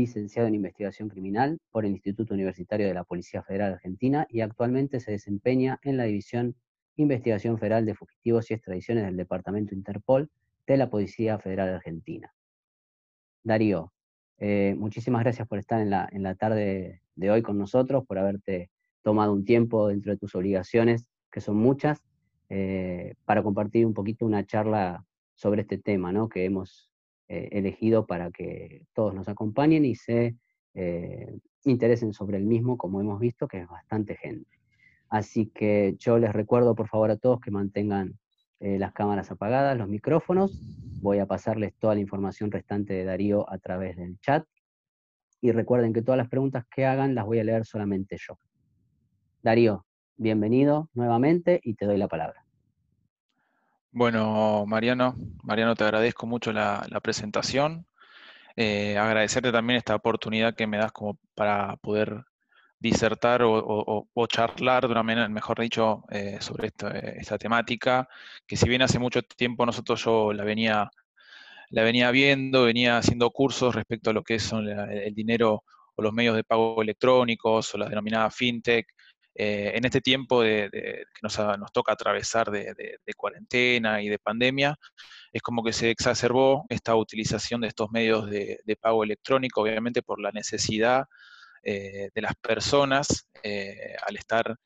licenciado en Investigación Criminal por el Instituto Universitario de la Policía Federal Argentina y actualmente se desempeña en la División Investigación Federal de Fugitivos y Extradiciones del Departamento Interpol de la Policía Federal Argentina. Darío, eh, muchísimas gracias por estar en la, en la tarde de hoy con nosotros, por haberte tomado un tiempo dentro de tus obligaciones, que son muchas, eh, para compartir un poquito una charla sobre este tema ¿no? que hemos eh, elegido para que todos nos acompañen y se eh, interesen sobre el mismo, como hemos visto, que es bastante gente. Así que yo les recuerdo por favor a todos que mantengan eh, las cámaras apagadas, los micrófonos. Voy a pasarles toda la información restante de Darío a través del chat. Y recuerden que todas las preguntas que hagan las voy a leer solamente yo. Darío, bienvenido nuevamente y te doy la palabra. Bueno, Mariano, Mariano, te agradezco mucho la, presentación. Eh, agradecerte también esta oportunidad que me das como para poder disertar o, charlar de una manera, mejor dicho, eh, sobre esta, temática, que si bien hace mucho tiempo nosotros yo la venía, la venía viendo, venía haciendo cursos respecto a lo que son el dinero o los medios de pago electrónicos o la denominada fintech, eh, en este tiempo de, que nos, toca atravesar de, cuarentena y de pandemia, es como que se exacerbó esta utilización de estos medios de, pago electrónico, obviamente por la necesidad eh, de las personas eh, al estar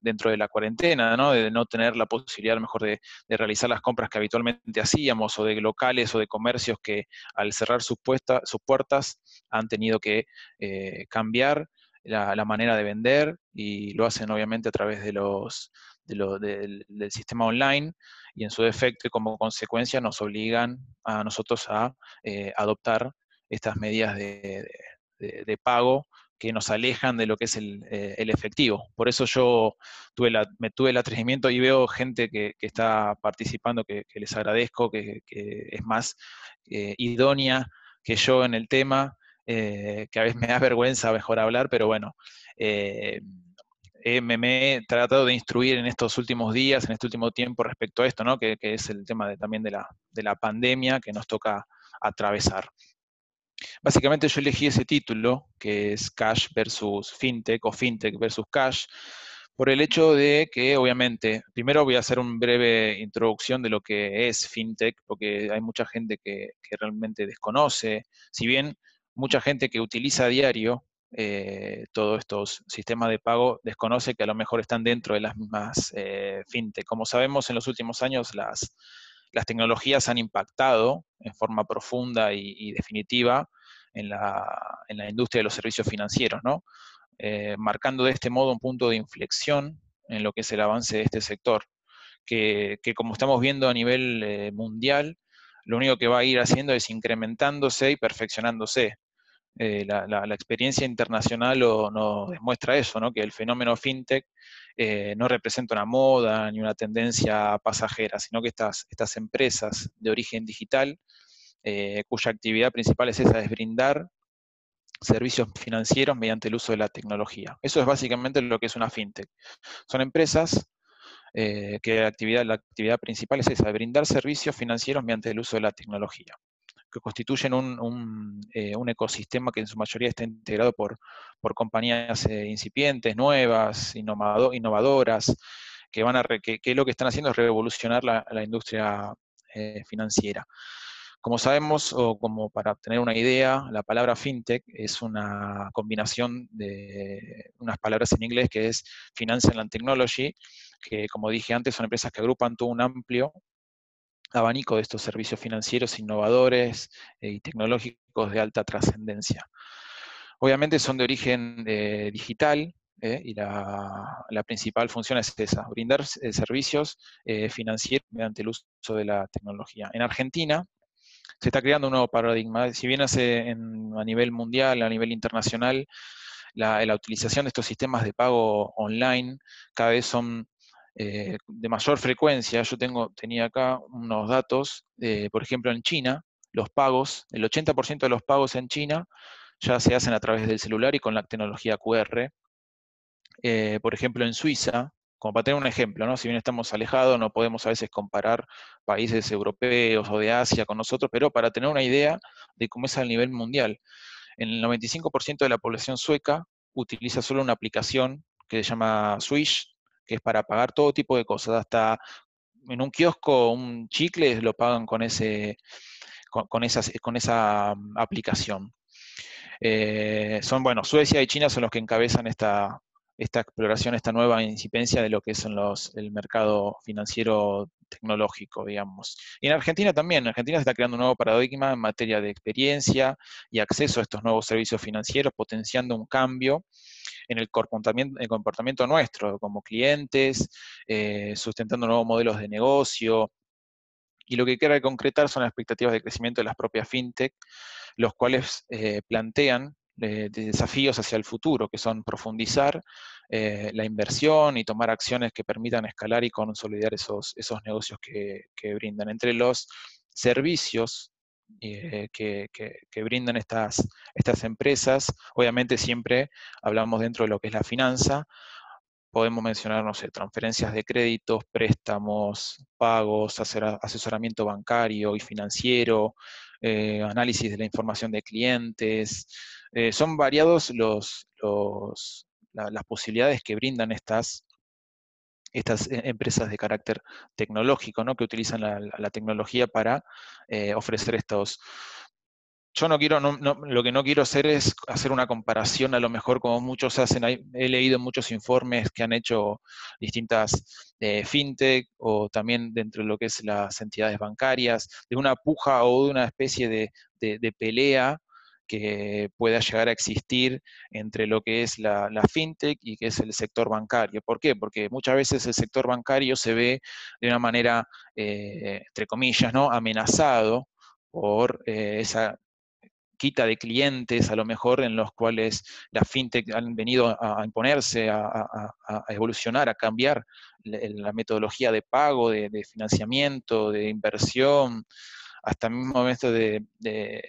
dentro de la cuarentena, ¿no? de no tener la posibilidad mejor de, realizar las compras que habitualmente hacíamos, o de locales o de comercios que al cerrar sus, sus puertas han tenido que cambiar la, manera de vender y lo hacen obviamente a través de los, del, sistema online y en su defecto como consecuencia nos obligan a nosotros a eh, adoptar estas medidas de, pago que nos alejan de lo que es el, eh, efectivo. Por eso yo tuve me tuve el atrevimiento y veo gente que, está participando, que, les agradezco, que, es más eh, idónea que yo en el tema eh, que a veces me da vergüenza mejor hablar, pero bueno, eh, eh, me, he tratado de instruir en estos últimos días, en este último tiempo respecto a esto, ¿no? que, es el tema de, también de la, de la pandemia que nos toca atravesar. Básicamente yo elegí ese título, que es Cash versus FinTech o FinTech versus Cash, por el hecho de que, obviamente, primero voy a hacer una breve introducción de lo que es FinTech, porque hay mucha gente que, que realmente desconoce. Si bien mucha gente que utiliza a diario eh, todos estos sistemas de pago desconoce que a lo mejor están dentro de las mismas eh, fintech. Como sabemos, en los últimos años las, las tecnologías han impactado en forma profunda y, definitiva en la, en la, industria de los servicios financieros, ¿no? Eh, marcando de este modo un punto de inflexión en lo que es el avance de este sector, que, que como estamos viendo a nivel eh, mundial, lo único que va a ir haciendo es incrementándose y perfeccionándose. Eh, la, experiencia internacional nos demuestra eso, ¿no? que el fenómeno fintech eh, no representa una moda ni una tendencia pasajera, sino que estas, estas empresas de origen digital, eh, cuya actividad principal es esa, es brindar servicios financieros mediante el uso de la tecnología. Eso es básicamente lo que es una fintech. Son empresas que la actividad, la actividad principal es esa, brindar servicios financieros mediante el uso de la tecnología que constituyen eh, un, ecosistema que en su mayoría está integrado por, compañías eh, incipientes, nuevas, innovadoras, que, van a que, lo que están haciendo es revolucionar la, industria eh, financiera. Como sabemos, o como para tener una idea, la palabra fintech es una combinación de unas palabras en inglés que es Financial and Technology, que como dije antes son empresas que agrupan todo un amplio abanico de estos servicios financieros innovadores eh, y tecnológicos de alta trascendencia. Obviamente son de origen eh, digital eh, y la, principal función es esa, brindar servicios financieros mediante el uso de la tecnología. En Argentina se está creando un nuevo paradigma. Si bien a nivel mundial, a nivel internacional, la, la utilización de estos sistemas de pago online cada vez son eh, de mayor frecuencia. Yo tengo, tenía acá unos datos, eh, por ejemplo, en China, los pagos, el 80% de los pagos en China ya se hacen a través del celular y con la tecnología QR. Eh, por ejemplo, en Suiza, como para tener un ejemplo, ¿no? si bien estamos alejados, no podemos a veces comparar países europeos o de Asia con nosotros, pero para tener una idea de cómo es a nivel mundial. El 95% de la población sueca utiliza solo una aplicación que se llama Swish, que es para pagar todo tipo de cosas, hasta en un kiosco un chicle lo pagan con, ese, con, con esa mm, aplicación. Eh, son, bueno, Suecia y China son los que encabezan esta, esta exploración, esta nueva incipencia de lo que es el mercado financiero tecnológico, digamos. Y en Argentina también, en Argentina se está creando un nuevo paradigma en materia de experiencia y acceso a estos nuevos servicios financieros, potenciando un cambio en el comportamiento, nuestro como clientes, eh, sustentando nuevos modelos de negocio. Y lo que quiere concretar son las expectativas de crecimiento de las propias fintech, los cuales eh, plantean de, desafíos hacia el futuro, que son profundizar eh, la inversión y tomar acciones que permitan escalar y consolidar esos, esos negocios que, brindan. Entre los servicios eh, que, brindan estas, estas empresas, obviamente siempre hablamos dentro de lo que es la finanza, podemos mencionar, no sé, transferencias de créditos, préstamos, pagos, asesoramiento bancario y financiero, eh, análisis de la información de clientes. Eh, son variados los, las posibilidades que brindan estas, estas e, empresas de carácter tecnológico, ¿no? que utilizan la, tecnología para eh, ofrecer estos, yo no quiero, lo que no quiero hacer es hacer una comparación, a lo mejor como muchos hacen, he leído muchos informes que han hecho distintas eh, fintech o también dentro de lo que es las entidades bancarias, de una puja o de una especie de, pelea que pueda llegar a existir entre lo que es la, fintech y que es el sector bancario. ¿Por qué? Porque muchas veces el sector bancario se ve de una manera, eh, entre comillas, ¿no? amenazado por eh, esa quita de clientes, a lo mejor en los cuales las fintech han venido a, imponerse, a, evolucionar, a cambiar la, metodología de pago, de, financiamiento, de inversión, hasta el mismo momento de, de,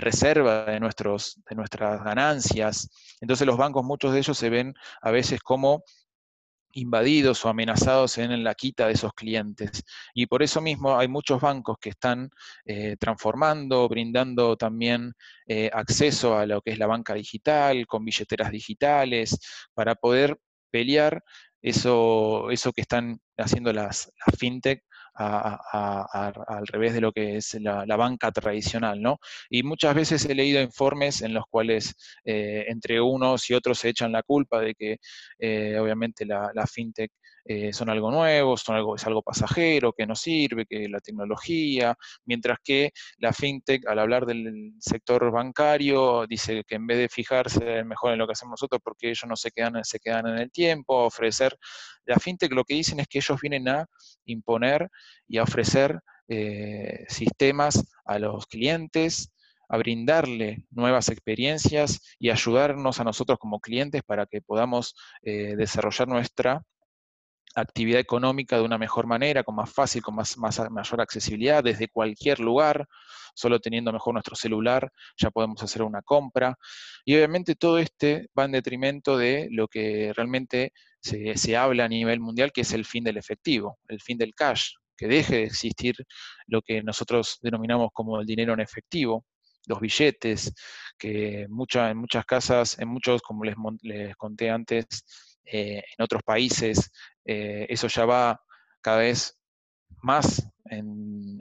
reserva de, nuestros, de nuestras ganancias. Entonces los bancos, muchos de ellos se ven a veces como invadidos o amenazados en la quita de esos clientes. Y por eso mismo hay muchos bancos que están eh, transformando, brindando también eh, acceso a lo que es la banca digital, con billeteras digitales, para poder pelear eso, eso que están haciendo las, las fintech al revés de lo que es la, banca tradicional, ¿no? Y muchas veces he leído informes en los cuales eh, entre unos y otros se echan la culpa de que eh, obviamente la, la fintech eh, son algo nuevo, son algo, es algo pasajero, que no sirve, que la tecnología, mientras que la fintech, al hablar del sector bancario, dice que en vez de fijarse mejor en lo que hacemos nosotros, porque ellos no se quedan, se quedan en el tiempo, a ofrecer, la fintech lo que dicen es que ellos vienen a imponer y a ofrecer eh, sistemas a los clientes, a brindarle nuevas experiencias y ayudarnos a nosotros como clientes para que podamos eh, desarrollar nuestra actividad económica de una mejor manera, con más fácil, con más, mayor accesibilidad desde cualquier lugar, solo teniendo mejor nuestro celular ya podemos hacer una compra. Y obviamente todo este va en detrimento de lo que realmente se, se habla a nivel mundial, que es el fin del efectivo, el fin del cash, que deje de existir lo que nosotros denominamos como el dinero en efectivo, los billetes, que mucha, en muchas casas, en muchos, como les, les conté antes, eh, en otros países, eh, eso ya va cada vez más en,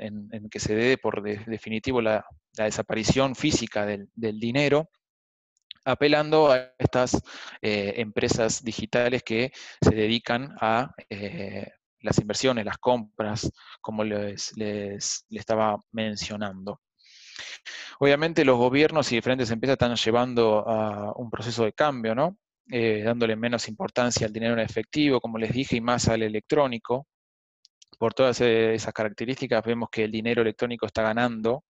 que se dé por definitivo la, desaparición física del, dinero, apelando a estas eh, empresas digitales que se dedican a las inversiones, las compras, como les, les, les, estaba mencionando. Obviamente los gobiernos y diferentes empresas están llevando a un proceso de cambio, ¿no? Eh, dándole menos importancia al dinero en efectivo, como les dije, y más al electrónico. Por todas e, esas características vemos que el dinero electrónico está ganando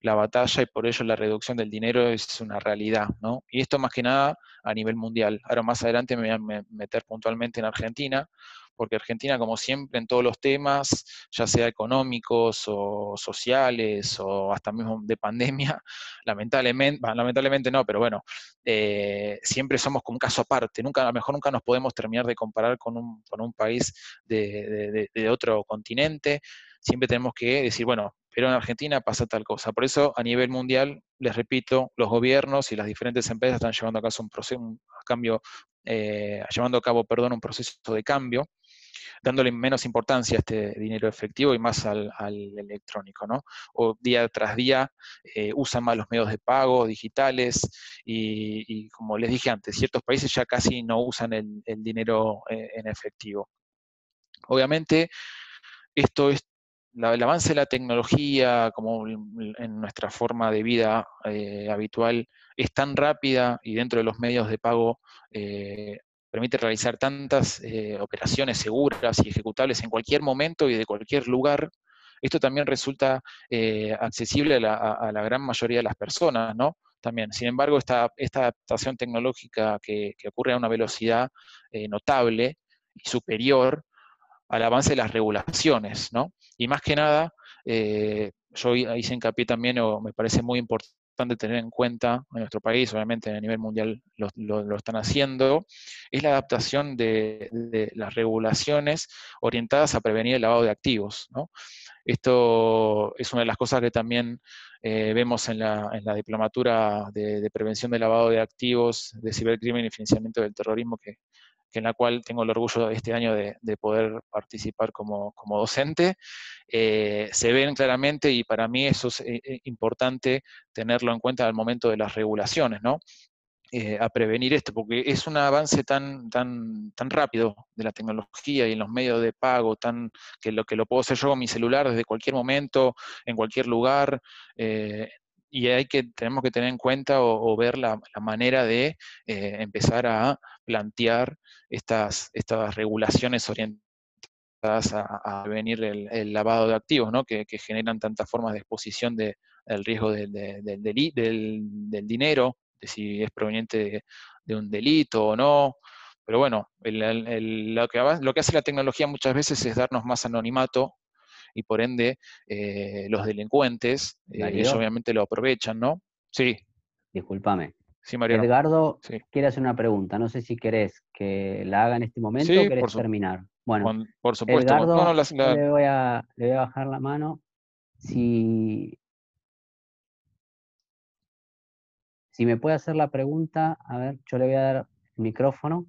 la batalla y por ello la reducción del dinero es una realidad, ¿no? Y esto más que nada a nivel mundial. Ahora más adelante me voy a meter puntualmente en Argentina, porque Argentina, como siempre, en todos los temas, ya sea económicos o sociales o hasta mismo de pandemia, lamentablemente, lamentablemente no, pero bueno, eh, siempre somos como un caso aparte. Nunca, a lo mejor nunca nos podemos terminar de comparar con un, país de, otro continente. Siempre tenemos que decir, bueno, pero en Argentina pasa tal cosa. Por eso, a nivel mundial, les repito, los gobiernos y las diferentes empresas están llevando a cabo un proceso, un cambio, eh, llevando a cabo, perdón, un proceso de cambio, dándole menos importancia a este dinero efectivo y más al, electrónico, ¿no? O día tras día eh, usan más los medios de pago digitales y, como les dije antes, ciertos países ya casi no usan el, dinero eh, en efectivo. Obviamente, esto es el avance de la tecnología, como en nuestra forma de vida eh, habitual, es tan rápida y dentro de los medios de pago eh, permite realizar tantas eh, operaciones seguras y ejecutables en cualquier momento y de cualquier lugar, esto también resulta accesible a la, gran mayoría de las personas, ¿no? También. Sin embargo, esta, esta adaptación tecnológica que, ocurre a una velocidad notable y superior al avance de las regulaciones, ¿no? Y más que nada, eh, yo hice hincapié también, o me parece muy importante tener en cuenta en nuestro país, obviamente a nivel mundial lo, están haciendo, es la adaptación de, las regulaciones orientadas a prevenir el lavado de activos. Esto es una de las cosas que también eh, vemos en la, diplomatura de, de, prevención del lavado de activos, de cibercrimen y financiamiento del terrorismo que, en la cual tengo el orgullo este año de, poder participar como, docente, eh, se ven claramente y para mí eso es eh, eh, importante tenerlo en cuenta al momento de las regulaciones, ¿no? a prevenir esto, porque es un avance tan, tan, tan rápido de la tecnología y en los medios de pago, tan, que, lo, que lo puedo hacer yo con mi celular desde cualquier momento, en cualquier lugar, y hay que, tenemos que tener en cuenta o, ver la, manera de eh, empezar a plantear estas, estas regulaciones orientadas a, prevenir el, lavado de activos, ¿no? que, generan tantas formas de exposición de, del riesgo del, del, dinero, de si es proveniente de, un delito o no. Pero bueno, lo, que, lo que hace la tecnología muchas veces es darnos más anonimato y por ende eh, los delincuentes, eh, ellos obviamente lo aprovechan, ¿no? Sí. Discúlpame. Sí, Mariano. Edgardo quiere hacer una pregunta. No sé si querés que la haga en este momento o querés terminar. Bueno, por supuesto. Edgardo, le, voy a, le voy a bajar la mano. Si, si me puede hacer la pregunta, a ver, yo le voy a dar el micrófono.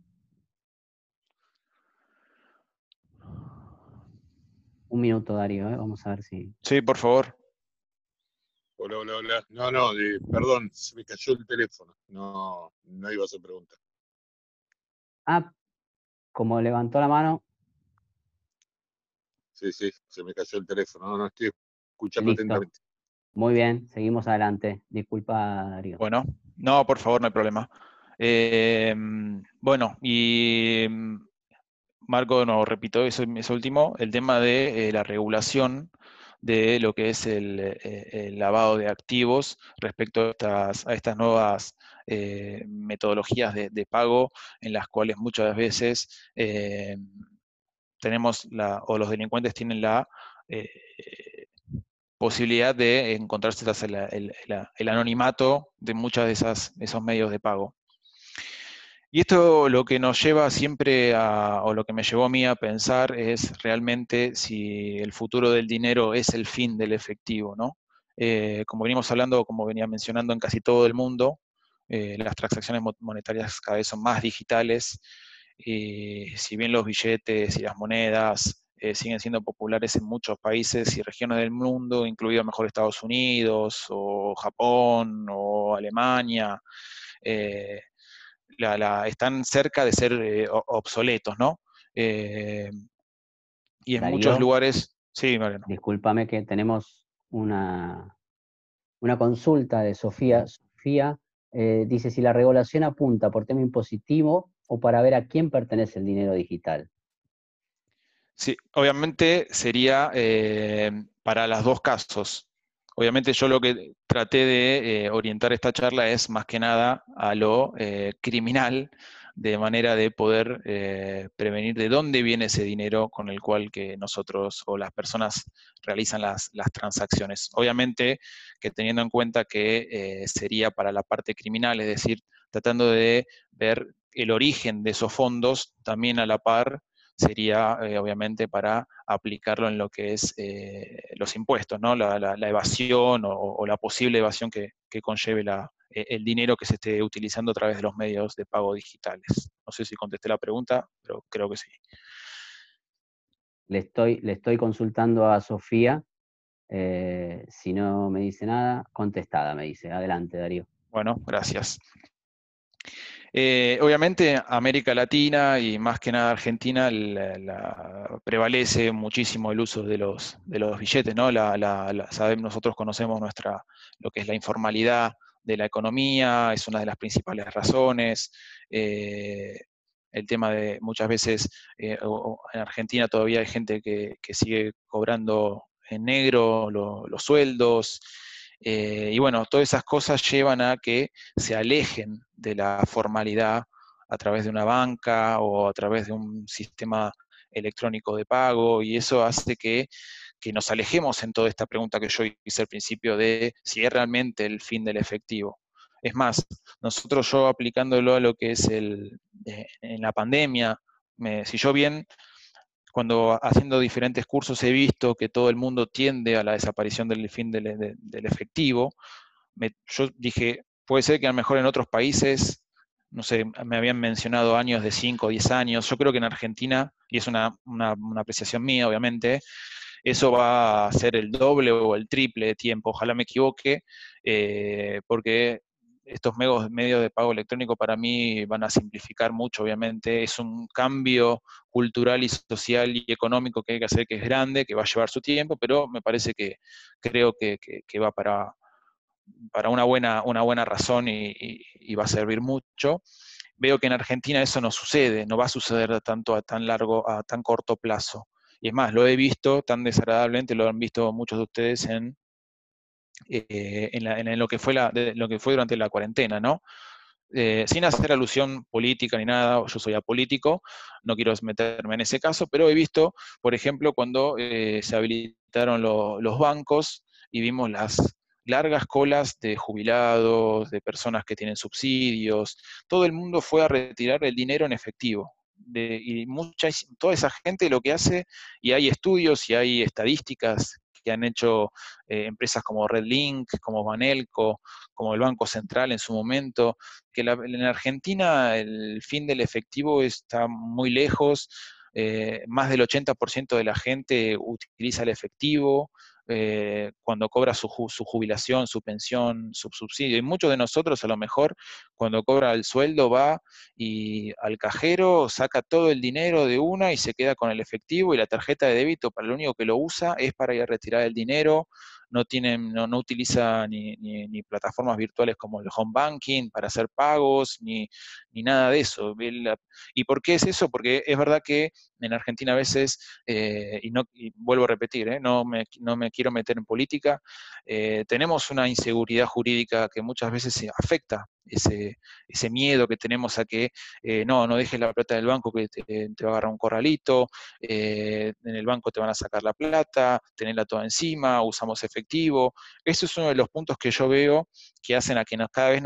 Un minuto, Darío, ¿eh? vamos a ver si. Sí, por favor. Hola, hola, hola. No, no, perdón, se me cayó el teléfono. No, no iba a hacer pregunta. Ah, como levantó la mano. Sí, sí, se me cayó el teléfono. No, no estoy escuchando atentamente. Muy bien, seguimos adelante. Disculpa, Darío. Bueno, no, por favor, no hay problema. Eh, bueno, y Marco, no repito eso, último, el tema de eh, la regulación de lo que es el, eh, lavado de activos respecto a estas, a estas nuevas eh, metodologías de, pago en las cuales muchas veces tenemos la, o los delincuentes tienen la posibilidad de encontrarse el, el, anonimato de muchos de esas, esos medios de pago. Y esto lo que nos lleva siempre a, o lo que me llevó a mí a pensar es realmente si el futuro del dinero es el fin del efectivo, ¿no? Eh, como venimos hablando, como venía mencionando en casi todo el mundo, eh, las transacciones monetarias cada vez son más digitales, y si bien los billetes y las monedas eh, siguen siendo populares en muchos países y regiones del mundo, incluido mejor Estados Unidos o Japón o Alemania, están cerca de ser eh, obsoletos, ¿no? Eh, y en muchos lugares, sí, Mariano. Discúlpame que tenemos una, una consulta de Sofía. Sofía eh, dice si la regulación apunta por tema impositivo o para ver a quién pertenece el dinero digital. Sí, obviamente sería para los dos casos. Obviamente yo lo que traté de eh, orientar esta charla es más que nada a lo eh, criminal, de manera de poder eh, prevenir de dónde viene ese dinero con el cual que nosotros o las personas realizan las, transacciones. Obviamente que teniendo en cuenta que sería para la parte criminal, es decir, tratando de ver el origen de esos fondos también a la par sería eh, obviamente para aplicarlo en lo que es eh, los impuestos, ¿no? la, evasión o, la posible evasión que, conlleve e, el dinero que se esté utilizando a través de los medios de pago digitales. No sé si contesté la pregunta, pero creo que sí. Le estoy, le estoy consultando a Sofía. Eh, si no me dice nada, contestada, me dice. Adelante, Darío. Bueno, gracias. Eh, obviamente América Latina y más que nada Argentina prevalece muchísimo el uso de los, de los billetes, ¿no? sabemos, nosotros conocemos nuestra, lo que es la informalidad de la economía, es una de las principales razones. Eh, el tema de muchas veces eh, en Argentina todavía hay gente que, sigue cobrando en negro los sueldos. Eh, y bueno, todas esas cosas llevan a que se alejen de la formalidad a través de una banca o a través de un sistema electrónico de pago y eso hace que, nos alejemos en toda esta pregunta que yo hice al principio de si es realmente el fin del efectivo. Es más, nosotros yo aplicándolo a lo que es el, eh, en la pandemia, si yo bien cuando haciendo diferentes cursos he visto que todo el mundo tiende a la desaparición del fin del, efectivo, yo dije, puede ser que a lo mejor en otros países, no sé, me habían mencionado años de 5 o 10 años, yo creo que en Argentina, y es una, apreciación mía obviamente, eso va a ser el doble o el triple de tiempo, ojalá me equivoque, eh, porque estos medios de pago electrónico para mí van a simplificar mucho, obviamente. Es un cambio cultural y social y económico que hay que hacer que es grande, que va a llevar su tiempo, pero me parece que creo que, va para, para una, buena, una buena razón y, va a servir mucho. Veo que en Argentina eso no sucede, no va a suceder tanto a tan largo, a tan corto plazo. Y es más, lo he visto tan desagradablemente, lo han visto muchos de ustedes en eh, en, lo, que fue lo que fue durante la cuarentena, ¿no? Eh, sin hacer alusión política ni nada, yo soy apolítico, no quiero meterme en ese caso, pero he visto, por ejemplo, cuando eh, se habilitaron los bancos y vimos las largas colas de jubilados, de personas que tienen subsidios, todo el mundo fue a retirar el dinero en efectivo. y mucha, toda esa gente lo que hace, y hay estudios y hay estadísticas que han hecho eh, empresas como Redlink, como Banelco, como el Banco Central en su momento, que en Argentina el fin del efectivo está muy lejos, eh, más del 80% de la gente utiliza el efectivo, eh, cuando cobra su, jubilación, su pensión, su subsidio. Y muchos de nosotros a lo mejor cuando cobra el sueldo va y al cajero saca todo el dinero de una y se queda con el efectivo y la tarjeta de débito para lo único que lo usa es para ir a retirar el dinero no, tienen, no, no utiliza ni, ni, plataformas virtuales como el home banking para hacer pagos, ni, ni nada de eso. ¿Y por qué es eso? Porque es verdad que en Argentina a veces, eh, y, no, vuelvo a repetir, eh, no, me, no, me, quiero meter en política, eh, tenemos una inseguridad jurídica que muchas veces afecta ese, miedo que tenemos a que no, no dejes la plata del banco que te, va a agarrar un corralito, en el banco te van a sacar la plata, tenerla toda encima, usamos efectivo. Eso es uno de los puntos que yo veo que hacen a que nos, cada vez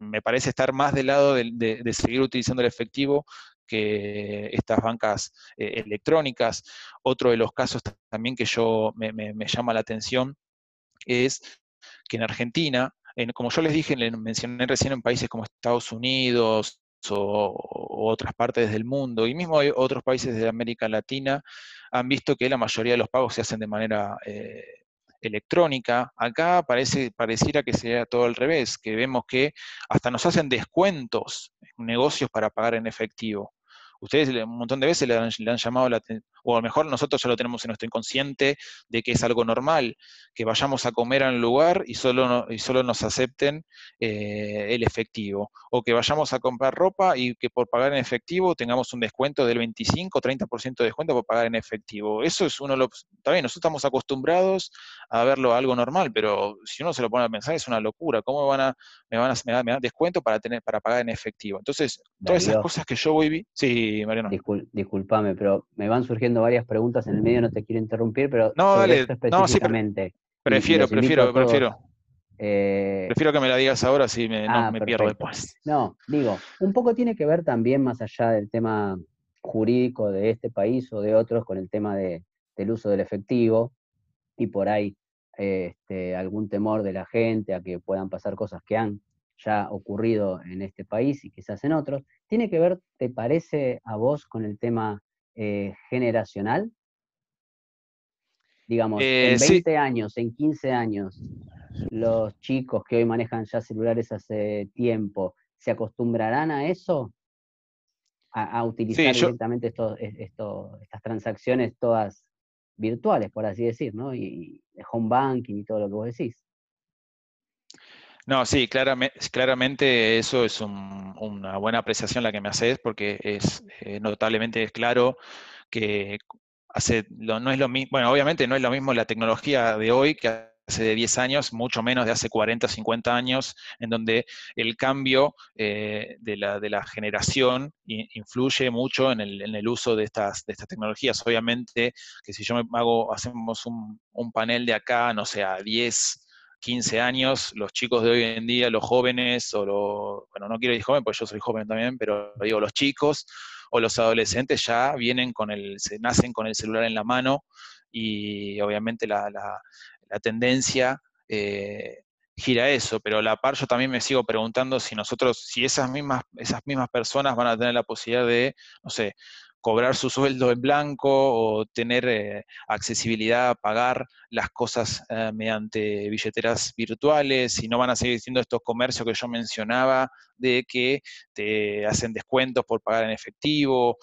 me parece estar más del lado de, seguir utilizando el efectivo que estas bancas eh, electrónicas. Otro de los casos también que yo me, llama la atención es que en Argentina, como yo les dije, les mencioné recién en países como Estados Unidos o, otras partes del mundo, y mismo otros países de América Latina, han visto que la mayoría de los pagos se hacen de manera eh, electrónica, acá parece, pareciera que sea todo al revés, que vemos que hasta nos hacen descuentos en negocios para pagar en efectivo. Ustedes un montón de veces le han, llamado la atención, o a lo mejor nosotros ya lo tenemos en nuestro inconsciente de que es algo normal, que vayamos a comer a un lugar y solo, y solo nos acepten eh, el efectivo, o que vayamos a comprar ropa y que por pagar en efectivo tengamos un descuento del 25 o 30% de descuento por pagar en efectivo. Eso es uno, lo, bien, nosotros estamos acostumbrados a verlo algo normal, pero si uno se lo pone a pensar es una locura, ¿cómo van a, me van a, me dan, descuento para, tener, para pagar en efectivo? Entonces, todas esas cosas que yo voy, sí, Mariano. disculpame, pero me van surgiendo varias preguntas en el medio, no te quiero interrumpir, pero no, dale, específicamente. prefiero, prefiero, prefiero. Eh, prefiero que me la digas ahora si me, no, ah, me pierdo después. No, digo, un poco tiene que ver también, más allá del tema jurídico de este país o de otros con el tema del uso del efectivo y por ahí este, algún temor de la gente a que puedan pasar cosas que han ya ocurrido en este país y quizás en otros. ¿Tiene que ver, te parece a vos, con el tema eh, generacional? Digamos, en 20 eh, años, en 15 años, los chicos que hoy manejan ya celulares hace tiempo, ¿se acostumbrarán a eso? A, utilizar directamente estas transacciones todas virtuales, por así decir, ¿no? Y, y home banking y todo lo que vos decís. No, sí, claramente, claramente eso es una buena apreciación la que me haces, porque es eh, notablemente claro que hace, no es lo mismo, bueno, obviamente no es lo mismo la tecnología de hoy que hace de 10 años, mucho menos de hace 40, 50 años, en donde el cambio eh, de, la, generación influye mucho en el, uso de estas, de estas tecnologías. Obviamente que si yo me hago, hacemos un, un panel de acá, no sé, a 10 15 años, los chicos de hoy en día, los jóvenes, o los, bueno, no quiero decir joven, porque yo soy joven también, pero digo, los chicos o los adolescentes ya vienen con el, se nacen con el celular en la mano y obviamente la, tendencia eh, gira eso, pero a la par yo también me sigo preguntando si nosotros, si esas mismas, esas mismas personas van a tener la posibilidad de, no sé, cobrar su sueldo en blanco o tener eh, accesibilidad a pagar las cosas eh, mediante billeteras virtuales y no van a seguir siendo estos comercios que yo mencionaba de que te hacen descuentos por pagar en efectivo.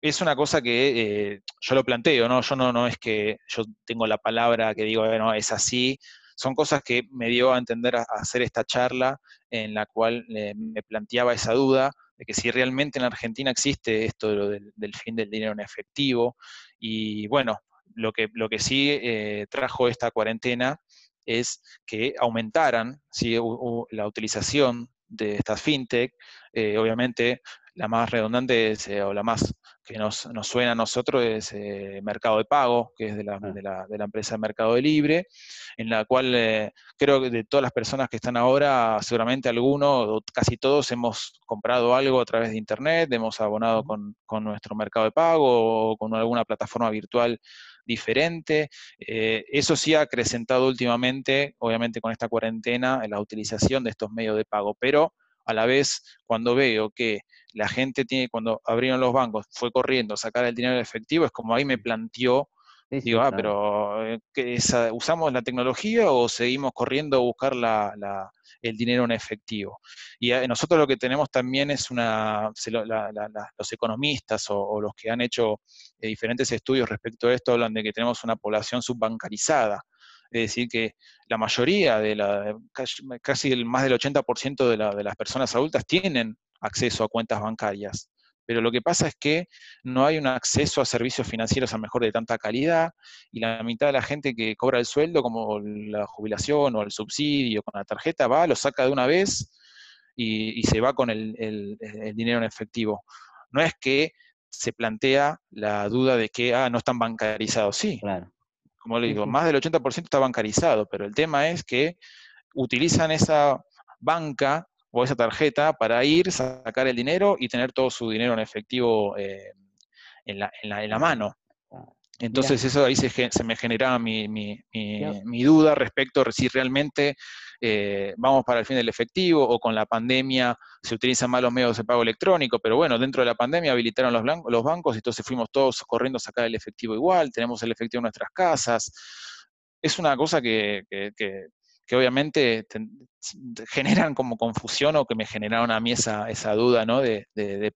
Es una cosa que eh, yo lo planteo, ¿no? Yo no, no es que yo tengo la palabra que digo, bueno, es así, son cosas que me dio a entender a, hacer esta charla en la cual me planteaba esa duda de que si realmente en Argentina existe esto del, fin del dinero en efectivo. Y bueno, lo que, lo que sí eh, trajo esta cuarentena es que aumentaran la utilización de estas fintech. Eh, obviamente, la más redundante eh, o la más que nos, suena a nosotros es eh, Mercado de Pago, que es de la, de la, de la empresa Mercado Libre, en la cual eh, creo que de todas las personas que están ahora, seguramente algunos o casi todos hemos comprado algo a través de Internet, hemos abonado con, nuestro Mercado de Pago o con alguna plataforma virtual diferente. eso sí ha acrecentado últimamente, obviamente con esta cuarentena, la utilización de estos medios de pago, pero a la vez cuando veo que la gente tiene, cuando abrieron los bancos, fue corriendo a sacar el dinero en efectivo, es como ahí me planteó, digo, ah, pero eh, ¿usamos la tecnología o seguimos corriendo a buscar el dinero en efectivo? Y nosotros lo que tenemos también es una, los economistas o, los que han hecho eh, diferentes estudios respecto a esto hablan de que tenemos una población subbancarizada. Es decir, que la mayoría de la, casi el, más del 80% de, de las personas adultas tienen acceso a cuentas bancarias. Pero lo que pasa es que no hay un acceso a servicios financieros a mejor de tanta calidad y la mitad de la gente que cobra el sueldo, como la jubilación o el subsidio con la tarjeta, va, lo saca de una vez y, se va con el, dinero en efectivo. No es que se plantea la duda de que ah, no están bancarizados. Sí, claro. Como le digo, más del 80% está bancarizado, pero el tema es que utilizan esa banca o esa tarjeta para ir, sacar el dinero y tener todo su dinero en efectivo eh, en, la, en, la, mano. Entonces eso ahí se, se me generaba mi, mi, mi, duda respecto a si realmente eh, vamos para el fin del efectivo o con la pandemia se utilizan más los medios de pago electrónico, pero bueno, dentro de la pandemia habilitaron los, los bancos y entonces fuimos todos corriendo a sacar el efectivo igual, tenemos el efectivo en nuestras casas. Es una cosa que, que, que obviamente generan como confusión o que me generaron a mí esa, esa duda, ¿no? De,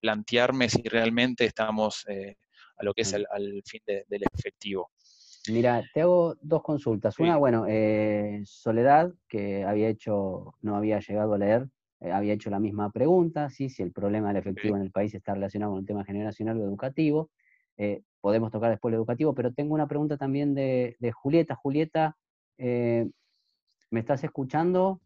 plantearme si realmente estamos eh, a lo que es al fin del efectivo. Mira, te hago dos consultas. Una, bueno, eh, Soledad, que había hecho, no había llegado a leer, eh, había hecho la misma pregunta, ¿sí? si el problema del efectivo en el país está relacionado con el tema generacional o educativo. podemos tocar después lo educativo, pero tengo una pregunta también de, de Julieta. Julieta, ¿Me estás escuchando?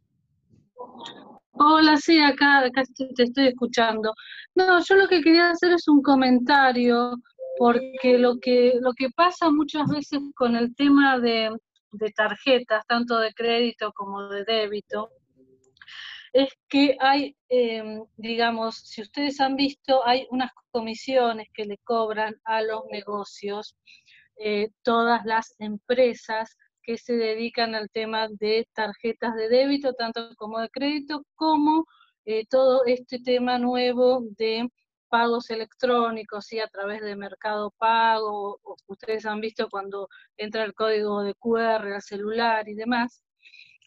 Hola, sí, acá, acá te estoy escuchando. No, yo lo que quería hacer es un comentario, porque lo que, lo que pasa muchas veces con el tema de, tarjetas, tanto de crédito como de débito, es que hay, em, digamos, si ustedes han visto, hay unas comisiones que le cobran a los negocios eh, todas las empresas que se dedican al tema de tarjetas de débito, tanto como de crédito, como eh, todo este tema nuevo de pagos electrónicos, y a través de Mercado Pago, ustedes han visto cuando entra el código de QR al celular y demás,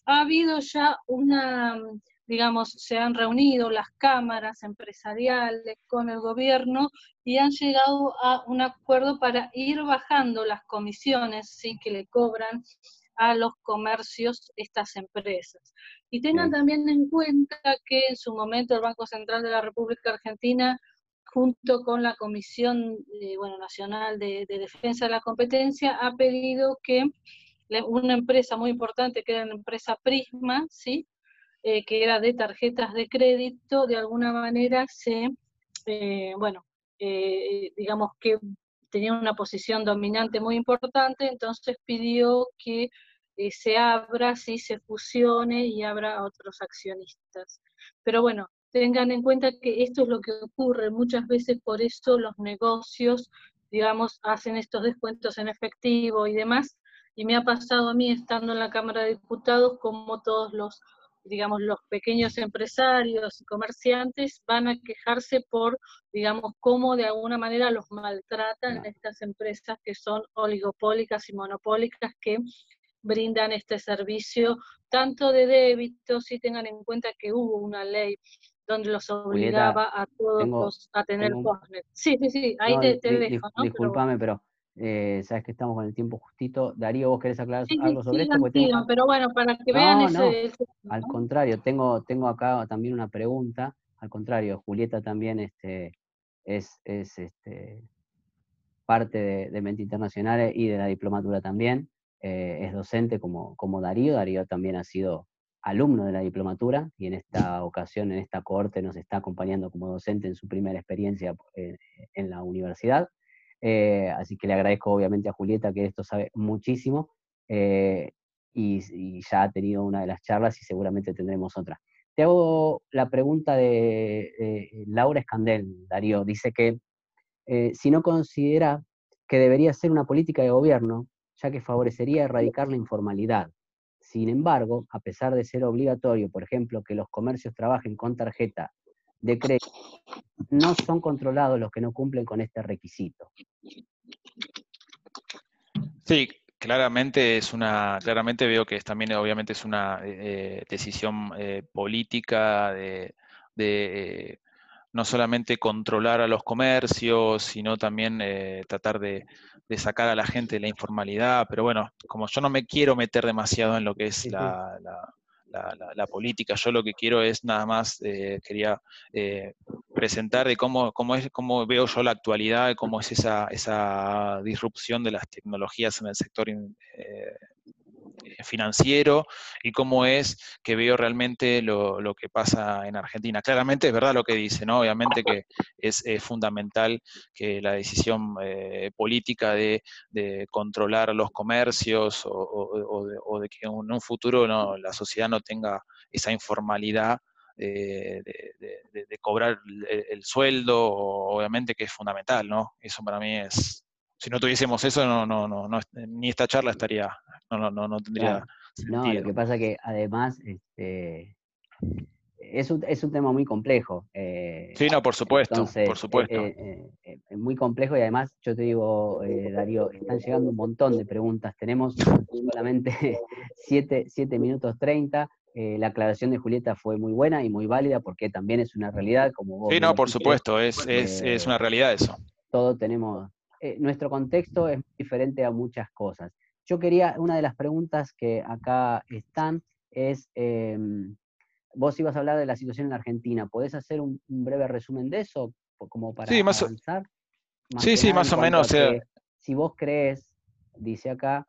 ha habido ya una, digamos, se han reunido las cámaras empresariales con el gobierno y han llegado a un acuerdo para ir bajando las comisiones ¿sí? que le cobran a los comercios estas empresas. Y tengan también en cuenta que en su momento el Banco Central de la República Argentina junto con la Comisión eh, bueno, Nacional de, Defensa de la Competencia, ha pedido que una empresa muy importante, que era la empresa Prisma, ¿sí? Eh, que era de tarjetas de crédito, de alguna manera se, eh, bueno, digamos que tenía una posición dominante muy importante, entonces pidió que se abra, ¿sí? se fusione y abra otros accionistas. Pero bueno, tengan en cuenta que esto es lo que ocurre muchas veces, por eso los negocios, digamos, hacen estos descuentos en efectivo y demás, y me ha pasado a mí estando en la Cámara de Diputados como todos los, digamos, los pequeños empresarios y comerciantes van a quejarse por, digamos, cómo de alguna manera los maltratan estas empresas que son oligopólicas y monopólicas que brindan este servicio tanto de débito, si tengan en cuenta que hubo una ley donde los obligaba a todos a tener postnet. Sí, sí, sí, ahí te, dejo. ¿no? Disculpame, pero, eh, sabes que estamos con el tiempo justito. Darío, ¿vos querés aclarar algo sobre esto? pero bueno, para que vean ese, Al contrario, tengo, tengo acá también una pregunta. Al contrario, Julieta también este, es, es este, parte de, de Mente Internacional y de la diplomatura también. Eh, es docente como, como Darío. Darío también ha sido alumno de la diplomatura y en esta ocasión, en esta cohorte, nos está acompañando como docente en su primera experiencia eh, en la universidad. Eh, así que le agradezco obviamente a Julieta que esto sabe muchísimo eh, y, ya ha tenido una de las charlas y seguramente tendremos otra. Te hago la pregunta de Laura Escandel, Darío. Dice que si no considera que debería ser una política de gobierno, ya que favorecería erradicar la informalidad, sin embargo, a pesar de ser obligatorio, por ejemplo, que los comercios trabajen con tarjeta de crédito, no son controlados los que no cumplen con este requisito. Sí, claramente es una, claramente veo que es, también obviamente es una eh, decisión eh, política de no solamente controlar a los comercios, sino también eh, tratar de, sacar a la gente de la informalidad. Pero bueno, como yo no me quiero meter demasiado en lo que es la, política, yo lo que quiero es nada más, eh, quería eh, presentar de cómo, cómo, es, cómo veo yo la actualidad, cómo es esa, esa disrupción de las tecnologías en el sector financiero y cómo es que veo realmente lo, que pasa en Argentina. Claramente es verdad lo que dice, ¿no? Obviamente que es fundamental que la decisión eh, política de, controlar los comercios o, de, que en un futuro no, la sociedad no tenga esa informalidad de, cobrar el, sueldo, obviamente que es fundamental, ¿no? Eso para mí es, si no tuviésemos eso, no, no, no, ni esta charla estaría, no, no, no, tendría sentido. No, lo que pasa que además este, es, un, es un tema muy complejo. Eh, sí, no, por supuesto, por supuesto. Eh, eh, muy complejo y además, yo te digo, Darío, están llegando un montón de preguntas. Tenemos solamente 7 minutos 30. la aclaración de Julieta fue muy buena y muy válida porque también es una realidad, como vos. Sí, no, por supuesto, es, es, es una realidad eso. Todos tenemos, eh, nuestro contexto es diferente a muchas cosas. Yo quería, una de las preguntas que acá están es, em, vos ibas a hablar de la situación en Argentina, ¿podés hacer un, breve resumen de eso, como para sí, más avanzar? sí, sí, más o menos. si vos crees, dice acá,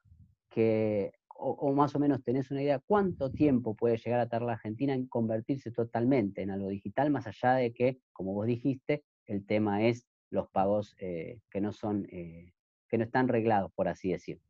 que, o, más o menos tenés una idea, ¿cuánto tiempo puede llegar a tardar la Argentina en convertirse totalmente en algo digital, más allá de que, como vos dijiste, el tema es los pagos eh, que no son, eh, que no están reglados, por así decirlo.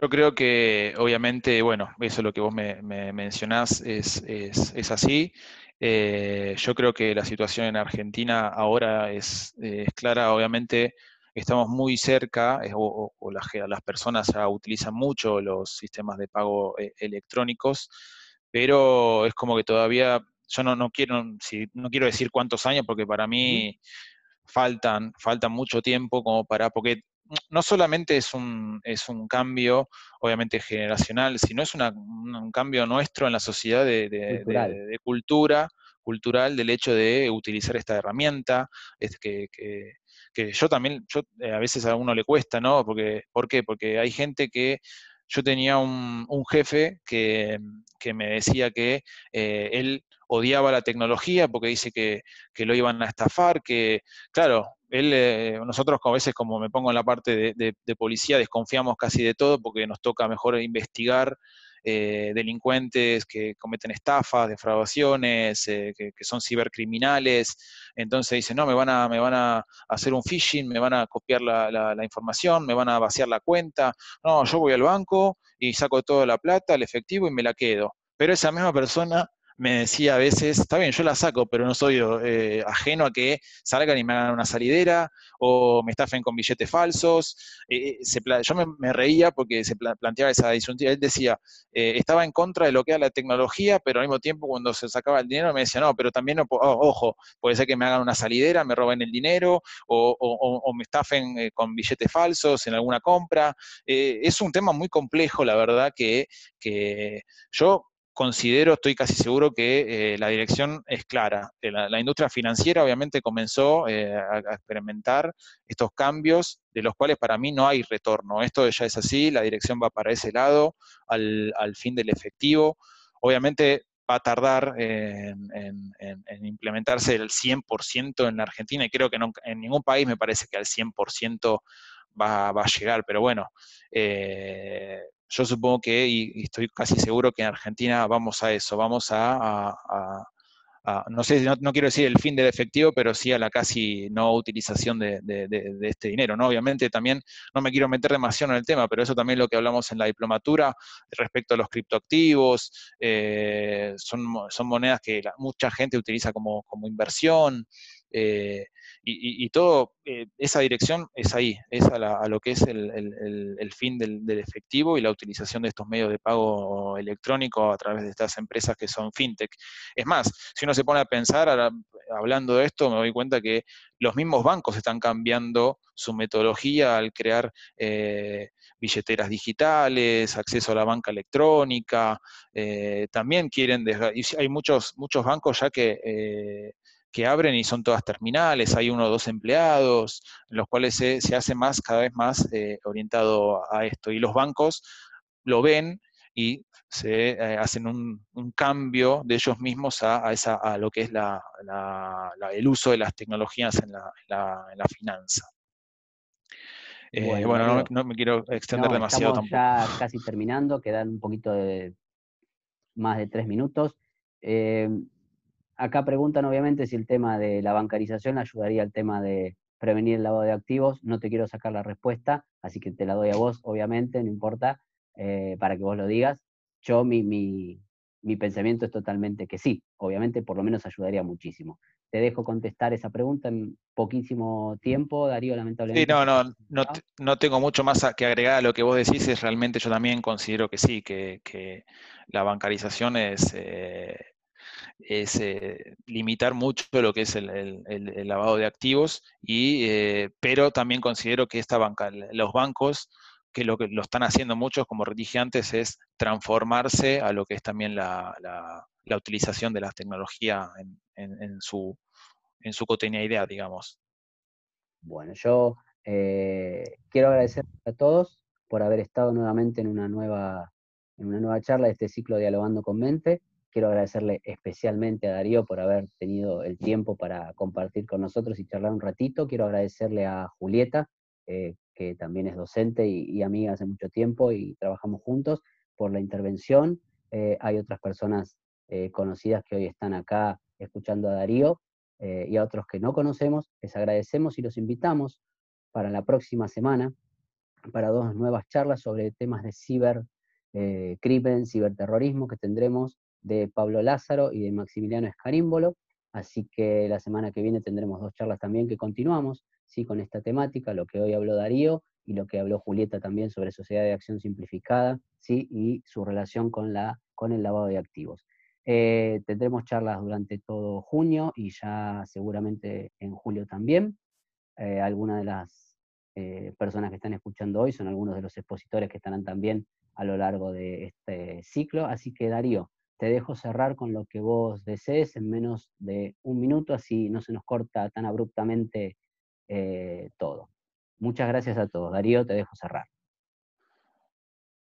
Yo creo que obviamente, bueno, eso es lo que vos me, mencionás, es, así. Eh, yo creo que la situación en Argentina ahora es, clara, obviamente estamos muy cerca, o, las, personas ya utilizan mucho los sistemas de pago eh, electrónicos, pero es como que todavía, yo no, no, quiero, si, no quiero decir cuántos años, porque para mí faltan, faltan mucho tiempo como para, porque no solamente es un, es un cambio, obviamente, generacional, sino es un cambio nuestro en la sociedad de, cultura, cultural, del hecho de utilizar esta herramienta, es que, que, yo también, yo, eh, a veces a uno le cuesta, ¿no? Porque, ¿Por qué? Porque hay gente que yo tenía un, jefe que, me decía que eh, él odiaba la tecnología porque dice que, lo iban a estafar, que, claro, él, eh, nosotros a veces, como me pongo en la parte de, policía, desconfiamos casi de todo porque nos toca mejor investigar eh, delincuentes que cometen estafas, defraudaciones, eh, que, son cibercriminales. Entonces dice, no, me van a, me van a hacer un phishing, me van a copiar la, la información, me van a vaciar la cuenta. No, yo voy al banco y saco toda la plata, el efectivo y me la quedo. Pero esa misma persona me decía a veces, está bien, yo la saco, pero no soy eh, ajeno a que salgan y me hagan una salidera o me estafen con billetes falsos. Eh, eh, yo me, reía porque se planteaba esa disyuntiva. Él decía, estaba en contra de lo que era la tecnología, pero al mismo tiempo cuando se sacaba el dinero me decía, no, pero también, oh, ojo, puede ser que me hagan una salidera, me roben el dinero o, me estafen con billetes falsos en alguna compra. es un tema muy complejo, la verdad, que yo considero, estoy casi seguro que eh, la dirección es clara. Eh, la, industria financiera obviamente comenzó eh, a, experimentar estos cambios de los cuales para mí no hay retorno. Esto ya es así, la dirección va para ese lado, al, fin del efectivo. Obviamente va a tardar en, implementarse el 100% en la Argentina y creo que en ningún país me parece que al 100% va, va, a llegar, pero bueno, yo supongo que, y, estoy casi seguro que en Argentina vamos a eso, vamos a, no sé, no, quiero decir el fin del efectivo, pero sí a la casi no utilización de, este dinero, ¿no? Obviamente también no me quiero meter demasiado en el tema, pero eso también es lo que hablamos en la diplomatura respecto a los criptoactivos, eh, son, son monedas que mucha gente utiliza como, como inversión, eh, y, todo, eh, esa dirección es ahí, es a, lo que es el, fin del, efectivo y la utilización de estos medios de pago electrónico a través de estas empresas que son fintech. Es más, si uno se pone a pensar, hablando de esto, me doy cuenta que los mismos bancos están cambiando su metodología al crear eh, billeteras digitales, acceso a la banca electrónica, también quieren, hay muchos, muchos bancos ya que que abren y son todas terminales, hay uno o dos empleados, en los cuales se, hace más, cada vez más eh, orientado a esto. Y los bancos lo ven y se eh, hacen un, cambio de ellos mismos a, esa, a lo que es la, el uso de las tecnologías en la, finanza. Eh, bueno, no, me quiero extender demasiado tampoco. Ya casi terminando, quedan un poquito de más de tres minutos acá preguntan obviamente si el tema de la bancarización ayudaría al tema de prevenir el lavado de activos. No te quiero sacar la respuesta, así que te la doy a vos, obviamente, no importa, eh, para que vos lo digas. Yo, mi, mi, pensamiento es totalmente que sí, obviamente, por lo menos ayudaría muchísimo. Te dejo contestar esa pregunta en poquísimo tiempo, Darío, lamentablemente. Sí, no, no, no, tengo mucho más que agregar a lo que vos decís, es realmente yo también considero que sí, que, la bancarización es... Eh, es eh, limitar mucho lo que es el, lavado de activos, y, eh, pero también considero que esta banca, los bancos, que lo que lo están haciendo muchos, como dije antes, es transformarse a lo que es también la, utilización de la tecnología en, su, en su cotidianidad, digamos. Bueno, yo eh, quiero agradecer a todos por haber estado nuevamente en una nueva, en una nueva charla de este ciclo Dialogando con Mente. Quiero agradecerle especialmente a Darío por haber tenido el tiempo para compartir con nosotros y charlar un ratito. Quiero agradecerle a Julieta, eh, que también es docente y, amiga hace mucho tiempo y trabajamos juntos, por la intervención. Eh, hay otras personas eh, conocidas que hoy están acá escuchando a Darío y a otros que no conocemos. Les agradecemos y los invitamos para la próxima semana para dos nuevas charlas sobre temas de cibercrimen, ciberterrorismo que tendremos de Pablo Lázaro y de Maximiliano Escarímbolo. Así que la semana que viene tendremos dos charlas también que continuamos ¿sí? con esta temática, lo que hoy habló Darío y lo que habló Julieta también sobre sociedad de acción simplificada ¿sí? y su relación con, la, con el lavado de activos. Eh, tendremos charlas durante todo junio y ya seguramente en julio también. Eh, algunas de las eh, personas que están escuchando hoy son algunos de los expositores que estarán también a lo largo de este ciclo. Así que Darío, te dejo cerrar con lo que vos desees en menos de un minuto, así no se nos corta tan abruptamente eh, todo. Muchas gracias a todos. Darío, te dejo cerrar.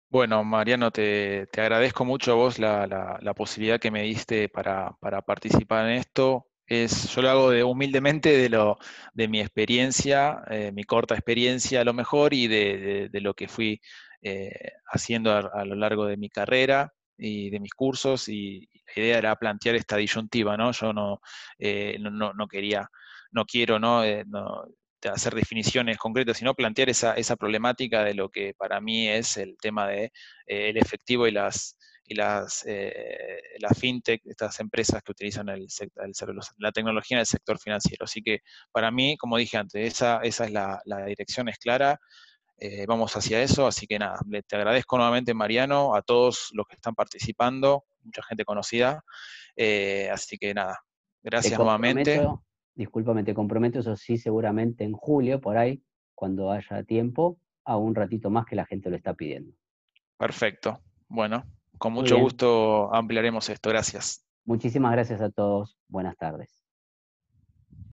Bueno, Mariano, te, agradezco mucho a vos la, posibilidad que me diste para, participar en esto. Es, yo lo hago de, humildemente de, lo, de mi experiencia, eh, mi corta experiencia a lo mejor, y de, lo que fui eh, haciendo a, lo largo de mi carrera y de mis cursos y la idea era plantear esta disyuntiva, ¿no? Yo no, eh, no, no, quería, no quiero, ¿no? Eh, no hacer definiciones concretas, sino plantear esa, esa, problemática de lo que para mí es el tema de eh, el efectivo y las y las la fintech, estas empresas que utilizan el, la tecnología en el sector financiero. Así que para mí, como dije antes, esa, esa es la, la dirección es clara. Eh, vamos hacia eso, así que nada, te agradezco nuevamente Mariano, a todos los que están participando, mucha gente conocida, eh, así que nada, gracias nuevamente. Discúlpame, te comprometo, eso sí, seguramente en julio, por ahí, cuando haya tiempo, a un ratito más que la gente lo está pidiendo. Perfecto, bueno, con mucho gusto ampliaremos esto, gracias. Muchísimas gracias a todos, buenas tardes.